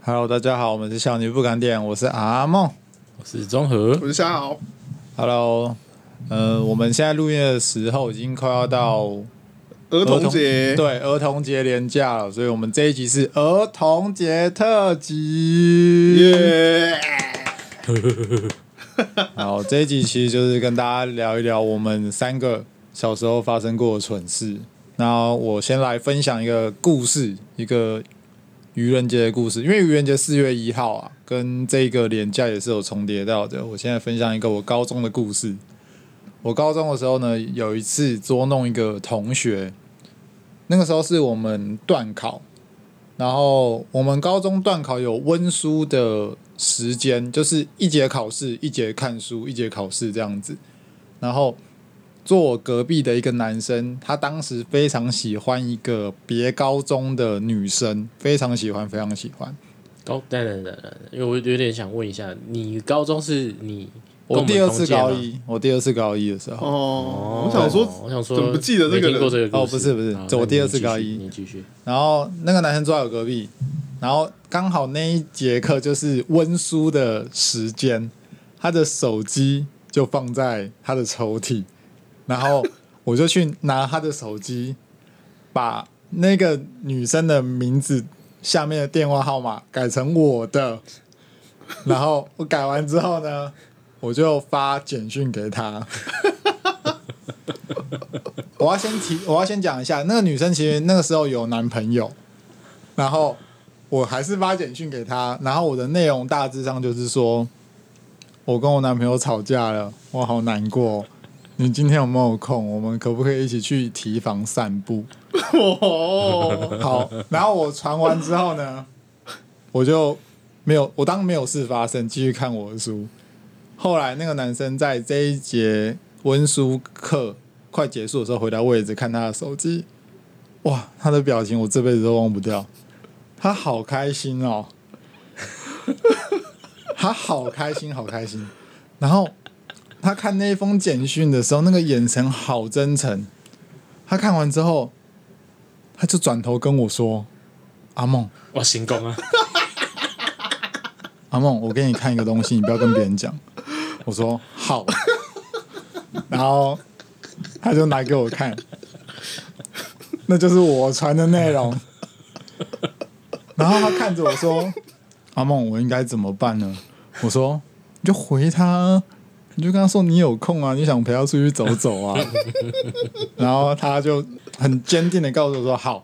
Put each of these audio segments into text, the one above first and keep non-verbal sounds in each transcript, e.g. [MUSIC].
Hello，大家好，我们是小女不敢点，我是阿梦，我是中和，我是夏豪。Hello，呃，我们现在录音的时候已经快要到儿童节，对，儿童节连假了，所以我们这一集是儿童节特辑。耶！[LAUGHS] 好，这一集其实就是跟大家聊一聊我们三个小时候发生过的蠢事。那我先来分享一个故事，一个。愚人节的故事，因为愚人节四月一号啊，跟这个连假也是有重叠到的。我现在分享一个我高中的故事。我高中的时候呢，有一次捉弄一个同学，那个时候是我们段考，然后我们高中段考有温书的时间，就是一节考试，一节看书，一节考试这样子，然后。坐我隔壁的一个男生，他当时非常喜欢一个别高中的女生，非常喜欢，非常喜欢。高，等等等等，因为我有点想问一下，你高中是你我，第二次高一，我第二次高一的时候。哦，我想说，我想说，怎么不记得这个人？哦，不是不是，我第二次高一。你继续。然后那个男生坐在我隔壁，然后刚好那一节课就是温书的时间，他的手机就放在他的抽屉。然后我就去拿他的手机，把那个女生的名字下面的电话号码改成我的。然后我改完之后呢，我就发简讯给他。[LAUGHS] 我要先提，我要先讲一下，那个女生其实那个时候有男朋友。然后我还是发简讯给他，然后我的内容大致上就是说，我跟我男朋友吵架了，我好难过。你今天有没有空？我们可不可以一起去提防散步？哦 [LAUGHS] 好，然后我传完之后呢，我就没有，我当没有事发生，继续看我的书。后来那个男生在这一节温书课快结束的时候回到位置看他的手机，哇，他的表情我这辈子都忘不掉，他好开心哦，他好开心，好开心，然后。他看那封简讯的时候，那个眼神好真诚。他看完之后，他就转头跟我说：“阿梦，我成功啊！阿梦，我给你看一个东西，你不要跟别人讲。”我说：“好。[LAUGHS] ”然后他就拿给我看，那就是我传的内容。然后他看着我说：“阿梦，我应该怎么办呢？”我说：“你就回他。”你就跟他说你有空啊，你想陪他出去走走啊，然后他就很坚定的告诉我说好，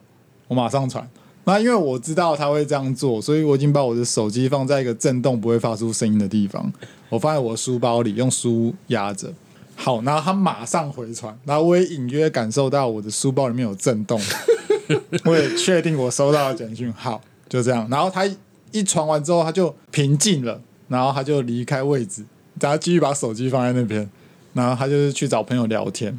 我马上传。那因为我知道他会这样做，所以我已经把我的手机放在一个震动不会发出声音的地方，我放在我的书包里，用书压着。好，然后他马上回传，然后我也隐约感受到我的书包里面有震动，[LAUGHS] 我也确定我收到了简讯。好，就这样。然后他一传完之后，他就平静了，然后他就离开位置。然后继续把手机放在那边，然后他就是去找朋友聊天，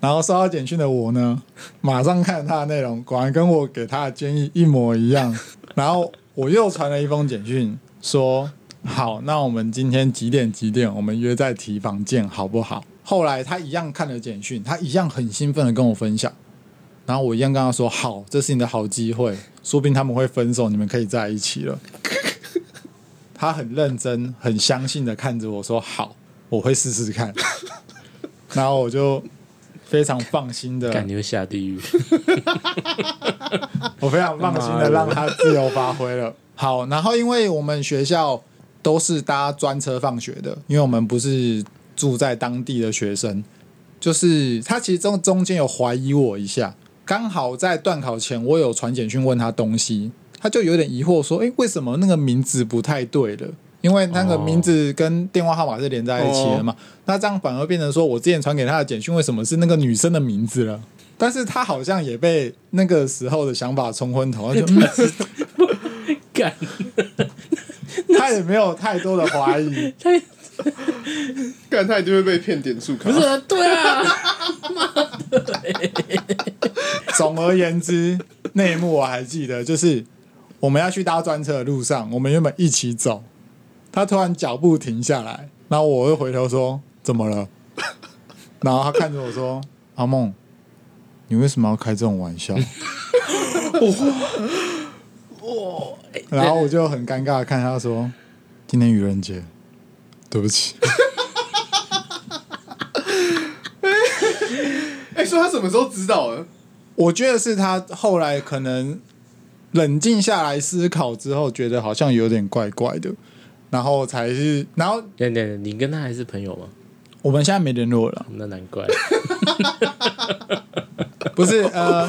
然后收到简讯的我呢，马上看他的内容，果然跟我给他的建议一模一样。[LAUGHS] 然后我又传了一封简讯，说好，那我们今天几点几点，我们约在提房见，好不好？后来他一样看了简讯，他一样很兴奋的跟我分享，然后我一样跟他说好，这是你的好机会，说不定他们会分手，你们可以在一起了。[LAUGHS] 他很认真、很相信的看着我说：“好，我会试试看。”然后我就非常放心的，感觉下地狱。[LAUGHS] 我非常放心的让他自由发挥了。好，然后因为我们学校都是搭专车放学的，因为我们不是住在当地的学生，就是他其实中中间有怀疑我一下，刚好在断考前，我有传简讯问他东西。他就有点疑惑，说：“诶，为什么那个名字不太对了？因为那个名字跟电话号码是连在一起的嘛。Oh. 那这样反而变成说我之前传给他的简讯，为什么是那个女生的名字了？但是他好像也被那个时候的想法冲昏头，他就 [LAUGHS] 干，他也没有太多的怀疑，[LAUGHS] 干他一定会被骗点数卡。不是、啊，对啊，[LAUGHS] 总而言之，那一幕我还记得，就是。我们要去搭专车的路上，我们原本一起走，他突然脚步停下来，然后我又回头说：“怎么了？” [LAUGHS] 然后他看着我说：“阿梦，你为什么要开这种玩笑？”哇！[LAUGHS] 然后我就很尴尬的看他说：“今天愚人节，对不起。[LAUGHS] ”哎，说他什么时候知道的？我觉得是他后来可能冷静下来思考之后，觉得好像有点怪怪的，然后才是，然后，你跟他还是朋友吗？我们现在没联络了，那难怪。[LAUGHS] 不是呃，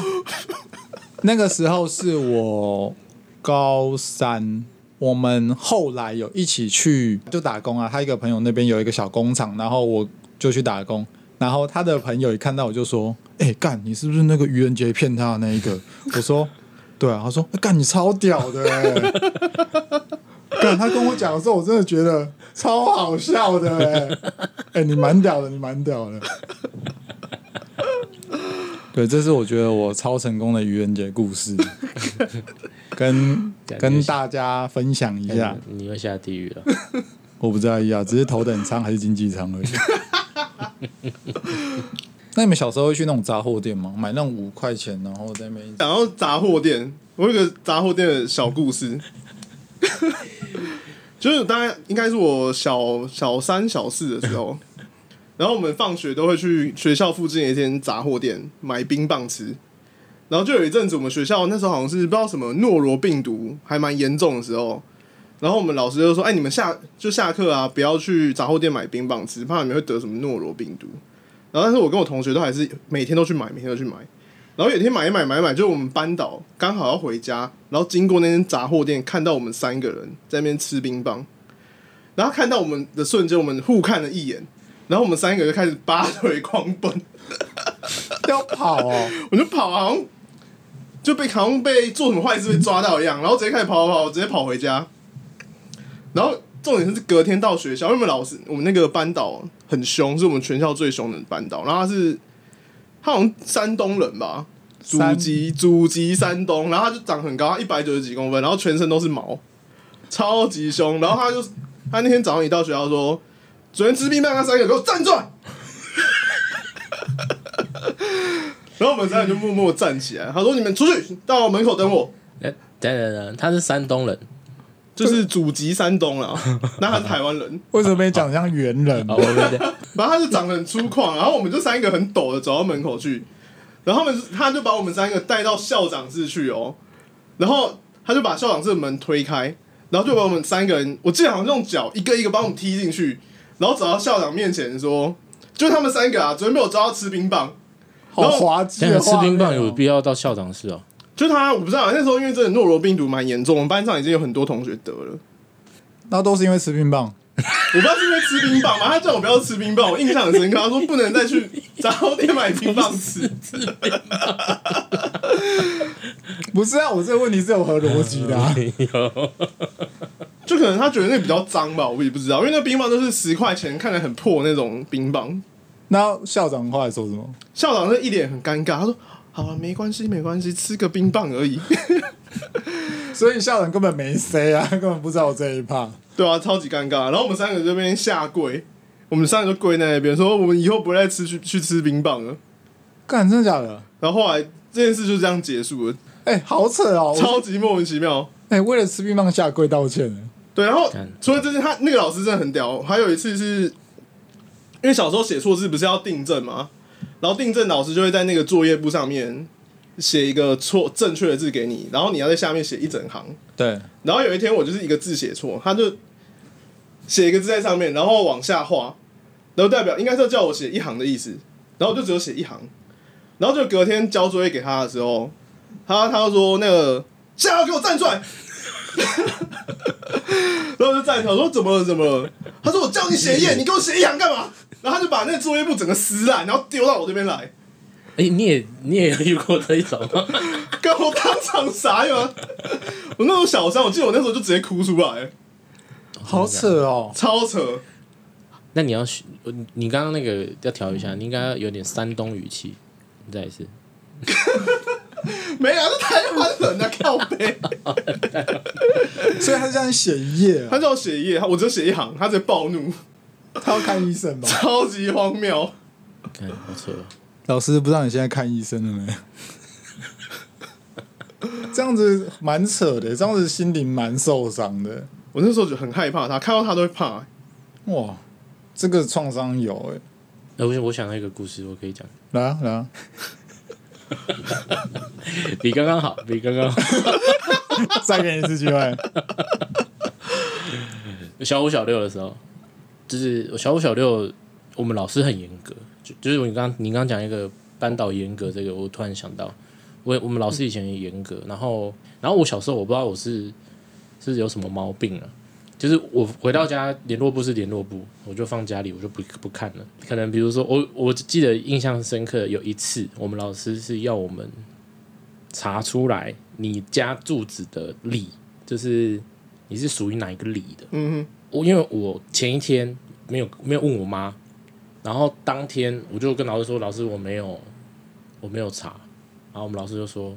那个时候是我高三，我们后来有一起去就打工啊。他一个朋友那边有一个小工厂，然后我就去打工。然后他的朋友一看到我就说：“哎、欸，干，你是不是那个愚人节骗他的那一个？”我说：“对啊。”他说：“干，你超屌的、欸！” [LAUGHS] [LAUGHS] 干，他跟我讲的时候，我真的觉得超好笑的、欸。哎，哎，你蛮屌的，你蛮屌的。对，这是我觉得我超成功的愚人节故事，[LAUGHS] 跟跟大家分享一下。你又下地狱了？我不在意啊，只是头等舱还是经济舱而已。那你们小时候会去那种杂货店吗？买那种五块钱，然后在那边。然后杂货店，我有个杂货店的小故事，[LAUGHS] 就是大概应该是我小小三、小四的时候，[LAUGHS] 然后我们放学都会去学校附近的一间杂货店买冰棒吃。然后就有一阵子，我们学校那时候好像是不知道什么诺罗病毒还蛮严重的时候。然后我们老师就说：“哎，你们下就下课啊，不要去杂货店买冰棒吃，怕你们会得什么诺罗病毒。”然后，但是我跟我同学都还是每天都去买，每天都去买。然后有一天买一买买一买，就我们班导刚好要回家，然后经过那间杂货店，看到我们三个人在那边吃冰棒，然后看到我们的瞬间，我们互看了一眼，然后我们三个就开始拔腿狂奔，要跑哦，我就跑，就被好像被做什么坏事被抓到一样，然后直接开始跑跑跑，直接跑回家。然后重点是隔天到学校，因为我们老师我们那个班导很凶，是我们全校最凶的班导。然后他是他好像山东人吧，祖籍祖籍山东，然后他就长很高，一百九十几公分，然后全身都是毛，超级凶。然后他就他那天早上一到学校说，昨天吃冰棒那三个给我站住！[LAUGHS] 然后我们三个就默默站起来，他说：“你们出去到门口等我。”哎，等等等，他是山东人。就是祖籍山东了，[LAUGHS] 那他是台湾人，为什么没长像猿人？反正他是长得很粗犷，然后我们就三个很抖的走到门口去，然后他们他就把我们三个带到校长室去哦，然后他就把校长室的门推开，然后就把我们三个人，我记得好像用脚一个一个把我们踢进去，然后走到校长面前说，就他们三个啊，昨天被我抓到吃冰棒，好滑稽啊！吃冰棒有必要到校长室哦？就他，我不知道那时候因为真的诺罗病毒蛮严重，我们班上已经有很多同学得了。那都是因为吃冰棒，我不知道是因为吃冰棒吗？他叫我不要吃冰棒，我印象很深刻。他说不能再去杂货店买冰棒吃。不是啊，我这个问题是有何逻辑的啊？[LAUGHS] 就可能他觉得那比较脏吧，我也不知道，因为那冰棒都是十块钱，看起来很破那种冰棒。那校长后来说什么？校长是一脸很尴尬，他说。好了，没关系，没关系，吃个冰棒而已。[LAUGHS] 所以校长根本没 say 啊，[LAUGHS] 根本不知道我这一趴。对啊，超级尴尬。然后我们三个这边下跪，我们三个就跪在那边，说我们以后不会再吃去去吃冰棒了。干，真的假的？然后后来这件事就这样结束了。哎、欸，好扯哦，超级莫名其妙。哎、欸，为了吃冰棒下跪道歉。对，然后除了这些，他那个老师真的很屌。还有一次是，因为小时候写错字不是要订正吗？然后订正老师就会在那个作业簿上面写一个错正确的字给你，然后你要在下面写一整行。对。然后有一天我就是一个字写错，他就写一个字在上面，然后往下画，然后代表应该是要叫我写一行的意思，然后就只有写一行。然后就隔天交作业给他的时候，他他就说那个现在要给我站出来，然后我就站起来说怎么了怎么了？他说我叫你写一页，你给我写一行干嘛？然后他就把那个作业簿整个撕烂，然后丢到我这边来。哎、欸，你也你也遇过这一种吗？[LAUGHS] 跟我当场傻吗？我那种小三，我记得我那时候就直接哭出来。好扯哦，超扯。那你要学你刚刚那个要调一下，你应该有点山东语气。你再一次。没有，是台湾人啊，靠背。[LAUGHS] 所以他这样写一页、啊，他叫我写一页，我只写一行，他直接暴怒，[LAUGHS] 他要看医生吗？超级荒谬。看，好扯。老师，不知道你现在看医生了没？[LAUGHS] 这样子蛮扯的，这样子心灵蛮受伤的。我那时候就很害怕他，看到他都会怕。哇，这个创伤有哎、欸。那我我想到一个故事，我可以讲。来啊来啊！[LAUGHS] 比刚刚好，比刚刚好。再给你一次机会。小五小六的时候，就是小五小六，我们老师很严格，就就是你刚你刚讲一个班导严格这个，我突然想到。我我们老师以前也严格，然后然后我小时候我不知道我是是有什么毛病啊，就是我回到家联络部是联络部，我就放家里，我就不不看了。可能比如说我我记得印象深刻有一次，我们老师是要我们查出来你家住址的里，就是你是属于哪一个里的。嗯哼，我因为我前一天没有没有问我妈，然后当天我就跟老师说，老师我没有我没有查。然后我们老师就说：“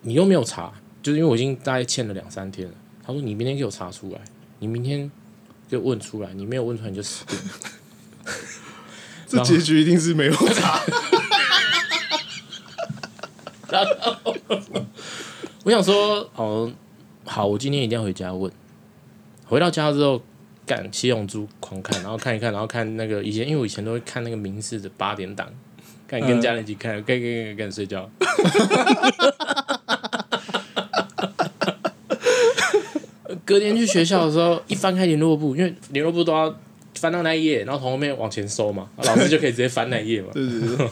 你又没有查，就是因为我已经大概欠了两三天了。”他说：“你明天给我查出来，你明天给我问出来，你没有问出来你就死定了。”这结局一定是没有查。[LAUGHS] 然后我想说：“哦，好，我今天一定要回家问。”回到家之后，干七龙珠狂看，然后看一看，然后看那个以前，因为我以前都会看那个明视的八点档。看跟家人一起看，跟跟跟跟睡觉。[LAUGHS] 隔天去学校的时候，一翻开联络簿，因为联络簿都要翻到那一页，然后从后面往前收嘛，老师就可以直接翻那一页嘛。[LAUGHS] 对对对。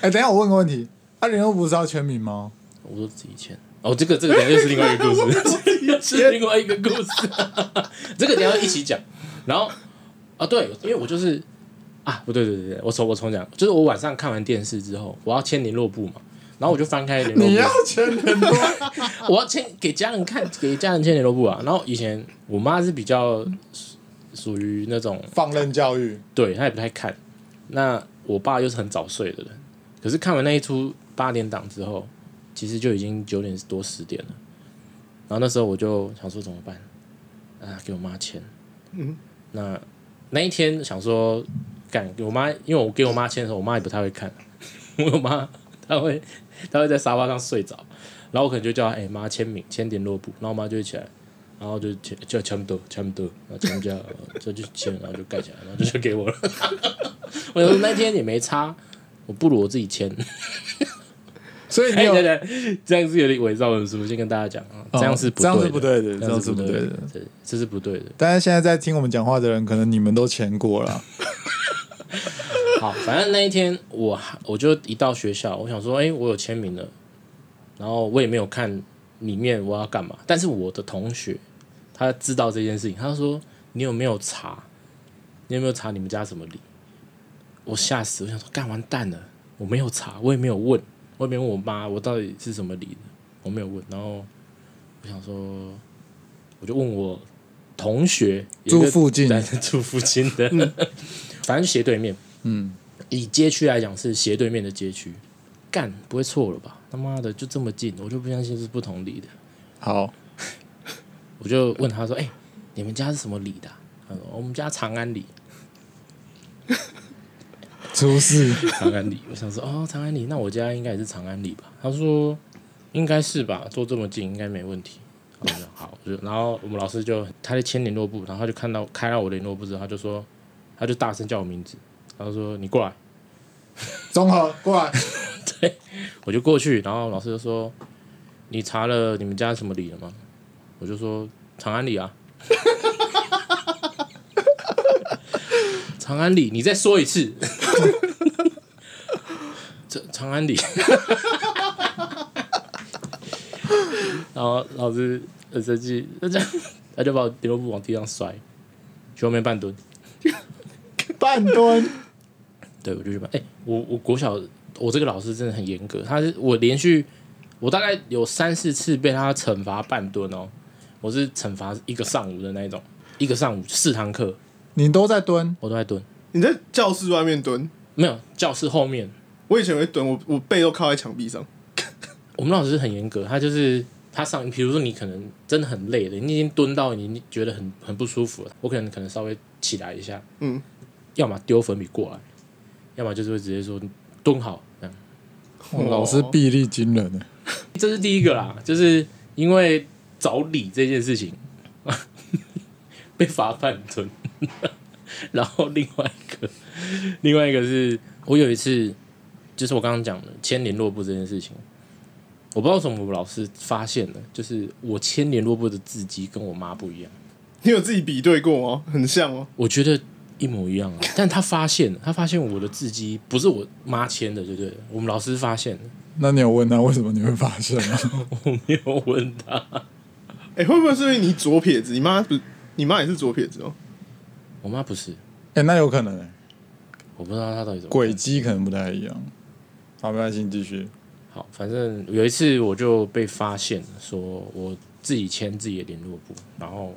哎，等下我问个问题，啊，联络簿是要签名吗？我说自己签。哦，这个这个等下又是另外一个故事，[LAUGHS] [LAUGHS] 是另外一个故事。[LAUGHS] 这个你要一起讲。然后啊，对，因为我就是。啊，不对对对，我重我重讲，就是我晚上看完电视之后，我要签联络簿嘛，然后我就翻开联络簿。你要签联络？我要签给家人看，给家人签联络簿啊。然后以前我妈是比较属于那种放任教育，对，她也不太看。那我爸又是很早睡的人，可是看完那一出八点档之后，其实就已经九点多十点了。然后那时候我就想说怎么办？啊，给我妈签。嗯，那那一天想说。干给我妈，因为我给我妈签的时候，我妈也不太会看。[LAUGHS] 我妈她会，她会在沙发上睡着，然后我可能就叫她哎妈签名签点落布，然后我妈就会起来，然后就签就签不多签不多，然后签不就 [LAUGHS] 就签，然后就盖起来，然后就就给我了。[LAUGHS] 我说那天也没差，我不如我自己签。所以你有、欸、对对这样是有点伪造文书，先跟大家讲啊，这样是不对的，这样是不对的，这样是不对的，对，这是不对的。但是现在在听我们讲话的人，可能你们都签过了。[LAUGHS] 好，反正那一天我我就一到学校，我想说，哎、欸，我有签名了，然后我也没有看里面我要干嘛。但是我的同学他知道这件事情，他说你有没有查？你有没有查你们家什么礼？我吓死，我想说，干完蛋了，我没有查，我也没有问，我也没问我妈，我到底是什么里的，我没有问。然后我想说，我就问我同学住附近，[LAUGHS] 住附近的，嗯、[LAUGHS] 反正斜对面。嗯，以街区来讲是斜对面的街区，干不会错了吧？他妈的就这么近，我就不相信是不同里的。好，[LAUGHS] 我就问他说：“哎、欸，你们家是什么里的、啊？”他说：“我们家长安里。”出事，长安里。我想说：“哦，长安里，那我家应该也是长安里吧？”他说：“应该是吧，坐这么近应该没问题。”我说：“好。”就然后我们老师就他在签联络簿，然后他就看到开了我联络簿之后，他就说，他就大声叫我名字。他说：“你过来，综合过来。[LAUGHS] ”对，我就过去，然后老师就说：“你查了你们家什么里了吗？”我就说：“长安里啊。[LAUGHS] ”长安里，你再说一次。[LAUGHS] 这长安里。[LAUGHS] 然后老师很生气，他这样他就把我联络簿往地上摔，去后面半蹲，[LAUGHS] 半蹲。对，我就去办。哎、欸，我我国小，我这个老师真的很严格。他是我连续，我大概有三四次被他惩罚半蹲哦。我是惩罚一个上午的那一种，一个上午四堂课，你都在蹲，我都在蹲。你在教室外面蹲？没有，教室后面。我以前会蹲，我我背都靠在墙壁上。[LAUGHS] 我们老师很严格，他就是他上，比如说你可能真的很累了，你已经蹲到你觉得很很不舒服了，我可能可能稍微起来一下，嗯，要么丢粉笔过来，要么就是会直接说蹲好这样。我老师臂力惊人呢，[LAUGHS] 这是第一个啦，就是因为找理这件事情 [LAUGHS] 被罚半蹲，然后另外一个，另外一个是我有一次，就是我刚刚讲的签联络簿这件事情，我不知道为什么我老师发现了，就是我签联络簿的字迹跟我妈不一样，你有自己比对过吗？很像哦，我觉得。一模一样啊！但他发现，他发现我的字迹不是我妈签的，对不对？我们老师发现，那你有问他为什么你会发现吗？[LAUGHS] 我没有问他。哎、欸，会不会是因为你左撇子？你妈不，你妈也是左撇子哦。我妈不是。哎、欸，那有可能、欸。我不知道她到底怎么轨迹可能不太一样。好，没关系，继续。好，反正有一次我就被发现，说我自己签自己的联络簿，然后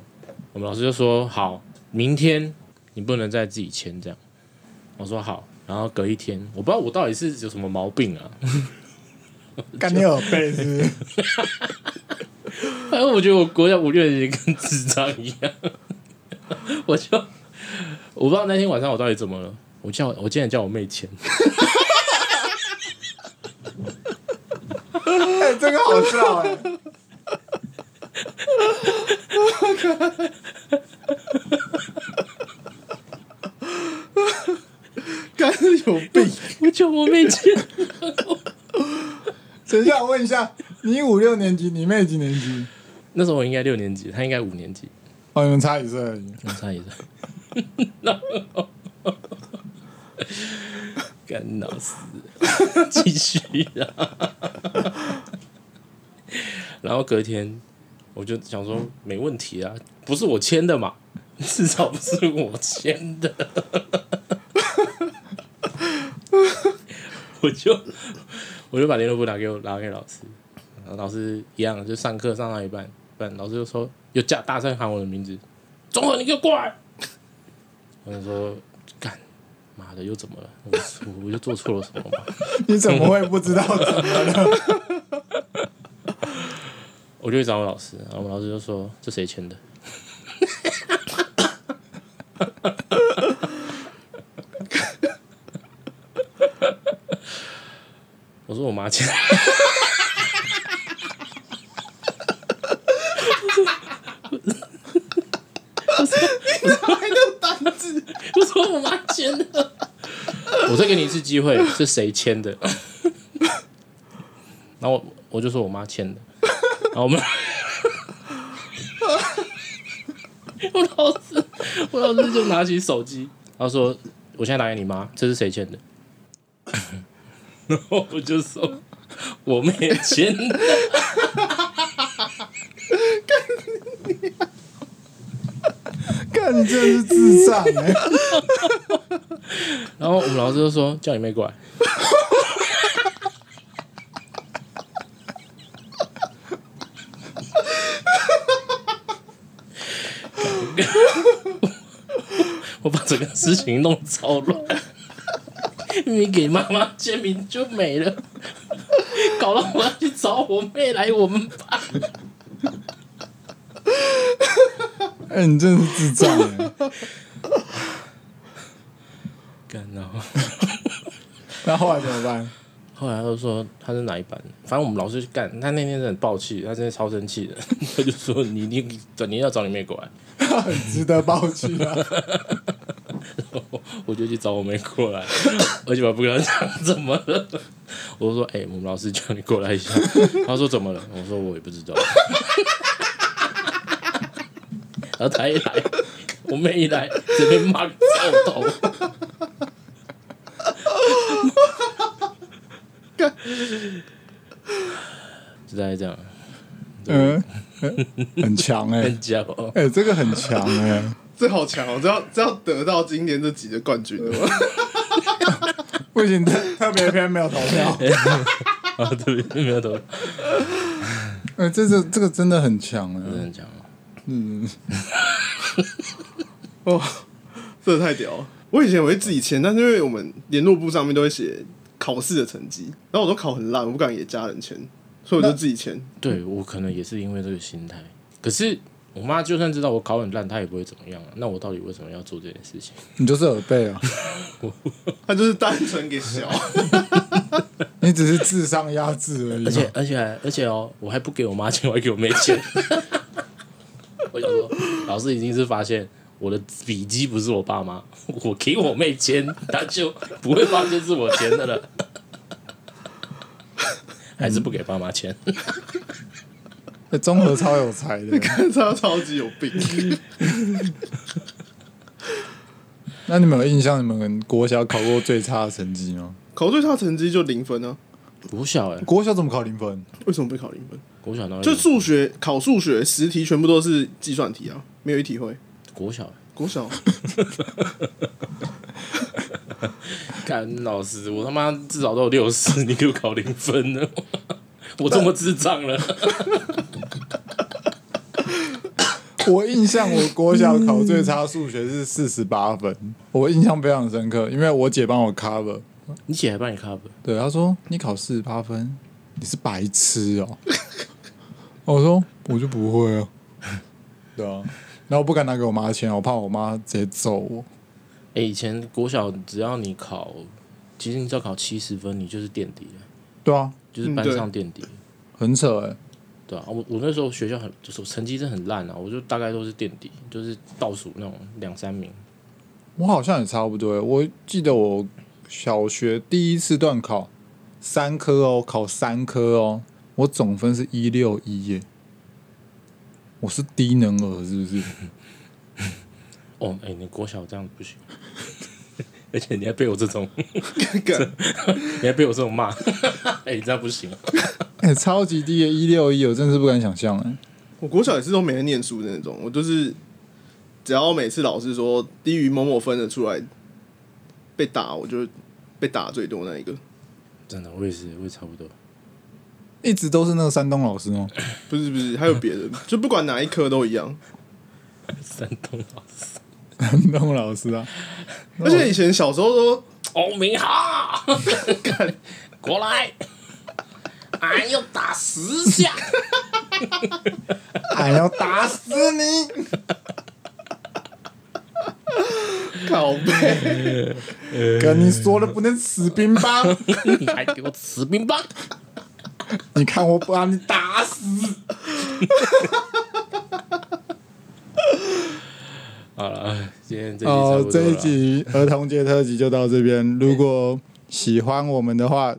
我们老师就说：“好，明天。”你不能再自己签这样，我说好，然后隔一天，我不知道我到底是有什么毛病啊，[LAUGHS] 干你耳背是不是？反正我觉得我国家五六年级跟智障一样，我就我不知道那天晚上我到底怎么了，我叫我竟然叫我妹签，[LAUGHS] 哎、欸，这个好笑哎、[LAUGHS] 欸。有病！我叫我妹签。等一下，我问一下，你五六年级，你妹几年级？那时候我应该六年级，她应该五年级。哦，你们差一岁而已。你们差一岁。[LAUGHS] 干老师，继续啊！[LAUGHS] 然后隔天，我就想说，没问题啊，不是我签的嘛，至少不是我签的。[LAUGHS] 我就我就把联络簿拿给我拿给老师，然后老师一样就上课上到一半，半老师就说又叫大声喊我的名字，中和你给我过来！我就说干妈的又怎么了？我我我就做错了什么吗？[LAUGHS] 你怎么会不知道怎么了？[LAUGHS] 我就去找我老师，然后我老师就说这谁签的？[LAUGHS] 我说我妈签，我说你怎么还有胆子？我说我妈签的，我再给你一次机会，是谁签的？然后我我就说我妈签的，然后我们，我老师我老师就拿起手机，然后说我现在打给你妈，这是谁签的？[LAUGHS] 然后我就说，我没签的。干你！干你真是智障！然后我们老师就说：“叫你妹过来。”我把整个事情弄超乱。你给妈妈签名就没了，搞到我要去找我妹来我们班。哎、欸，你真的是智障哎！[LAUGHS] 干然后，[LAUGHS] 那后来怎么办？[LAUGHS] 后来他就说他是哪一班，反正我们老师去干，他那天很爆气，他真的超生气的，[LAUGHS] 他就说你你整天要找你妹过来，很值得爆气啊！我就去找我妹过来，而且我不跟他讲怎么了。我就说：“哎、欸，我们老师叫你过来一下。”他说：“怎么了？”我说：“我也不知道。”然后他一来，我妹一来，直接骂个臭头。就大概这样。嗯，很强哎、欸，很强 [LAUGHS] 哦。哎、欸，这个很强哎、欸。[LAUGHS] 这好强哦！这要这要得到今年这集的冠军了吗？[LAUGHS] 不行，特特别偏没有投票。啊，特别篇没有投票。哎，这个这个真的很强啊，真的很强。嗯。哦，这个太屌了！我以前我会自己签，但是因为我们联络簿上面都会写考试的成绩，然后我都考很烂，我不敢给家人签。所以我就自己签。对我可能也是因为这个心态，可是我妈就算知道我考很烂，她也不会怎么样啊。那我到底为什么要做这件事情？你就是耳背啊，[LAUGHS] 他就是单纯给小，[LAUGHS] 你只是智商压制而已。而且而且而且哦，我还不给我妈钱，我还给我妹钱。[LAUGHS] 我想说，老师已经是发现我的笔记不是我爸妈，我给我妹签，他就不会发现是我签的了。还是不给爸妈钱？[LAUGHS] 综合超有才的，[LAUGHS] 看超超级有病。[LAUGHS] 那你们有印象？你们国小考过最差的成绩吗？考最差成绩就零分呢、啊？国小哎、欸，国小怎么考零分？为什么不考零分？国小哪？就数学考数学十题全部都是计算题啊，没有一题会。国小、欸，国小。[LAUGHS] 干老师，我他妈至少都有六十，[LAUGHS] 你给我考零分呢？[LAUGHS] 我这么智障了？我印象，我国小考最差数学是四十八分，我印象非常深刻，因为我姐帮我 cover。你姐还帮你 cover？对，她说你考四十八分，你是白痴哦、喔。我说我就不会啊，对啊，然后我不敢拿给我妈钱，我怕我妈直接揍我。哎、欸，以前国小只要你考，其实你只要考七十分，你就是垫底了。对啊，就是班上垫底，很扯哎、欸。对啊，我我那时候学校很就是成绩真的很烂啊，我就大概都是垫底，就是倒数那种两三名。我好像也差不多，我记得我小学第一次段考三科哦，考三科哦，我总分是一六一耶。我是低能儿是不是？[LAUGHS] 哦，哎、欸，你国小这样子不行，[LAUGHS] 而且你还被我这种 [LAUGHS] [LAUGHS] 你还被我这种骂，哎、欸，你这样不行，哎、欸，超级低的一六一，我真是不敢想象哎。我国小也是都没人念书的那种，我就是只要每次老师说低于某某分的出来被打，我就被打最多那一个。真的，我也是，我也差不多，一直都是那个山东老师哦。不是不是，还有别的，就不管哪一科都一样。山东老师。山东老师啊，[LAUGHS] 而且以前小时候都欧明哈，过来，俺要打十下，[LAUGHS] 俺要打死你，[LAUGHS] 靠背，跟你说了不能吃冰棒，你还给我吃冰棒，你看我不把你打死。好了，[LAUGHS] 今天这哦，这一集儿童节特辑就到这边。如果喜欢我们的话，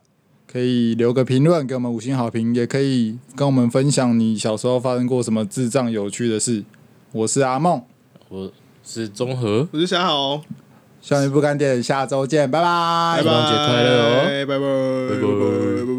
可以留个评论给我们五星好评，也可以跟我们分享你小时候发生过什么智障有趣的事。我是阿梦，我是中和，我是小豪，少年不干点，下周见，拜拜，拜拜，儿童节快乐哦，拜拜，拜拜。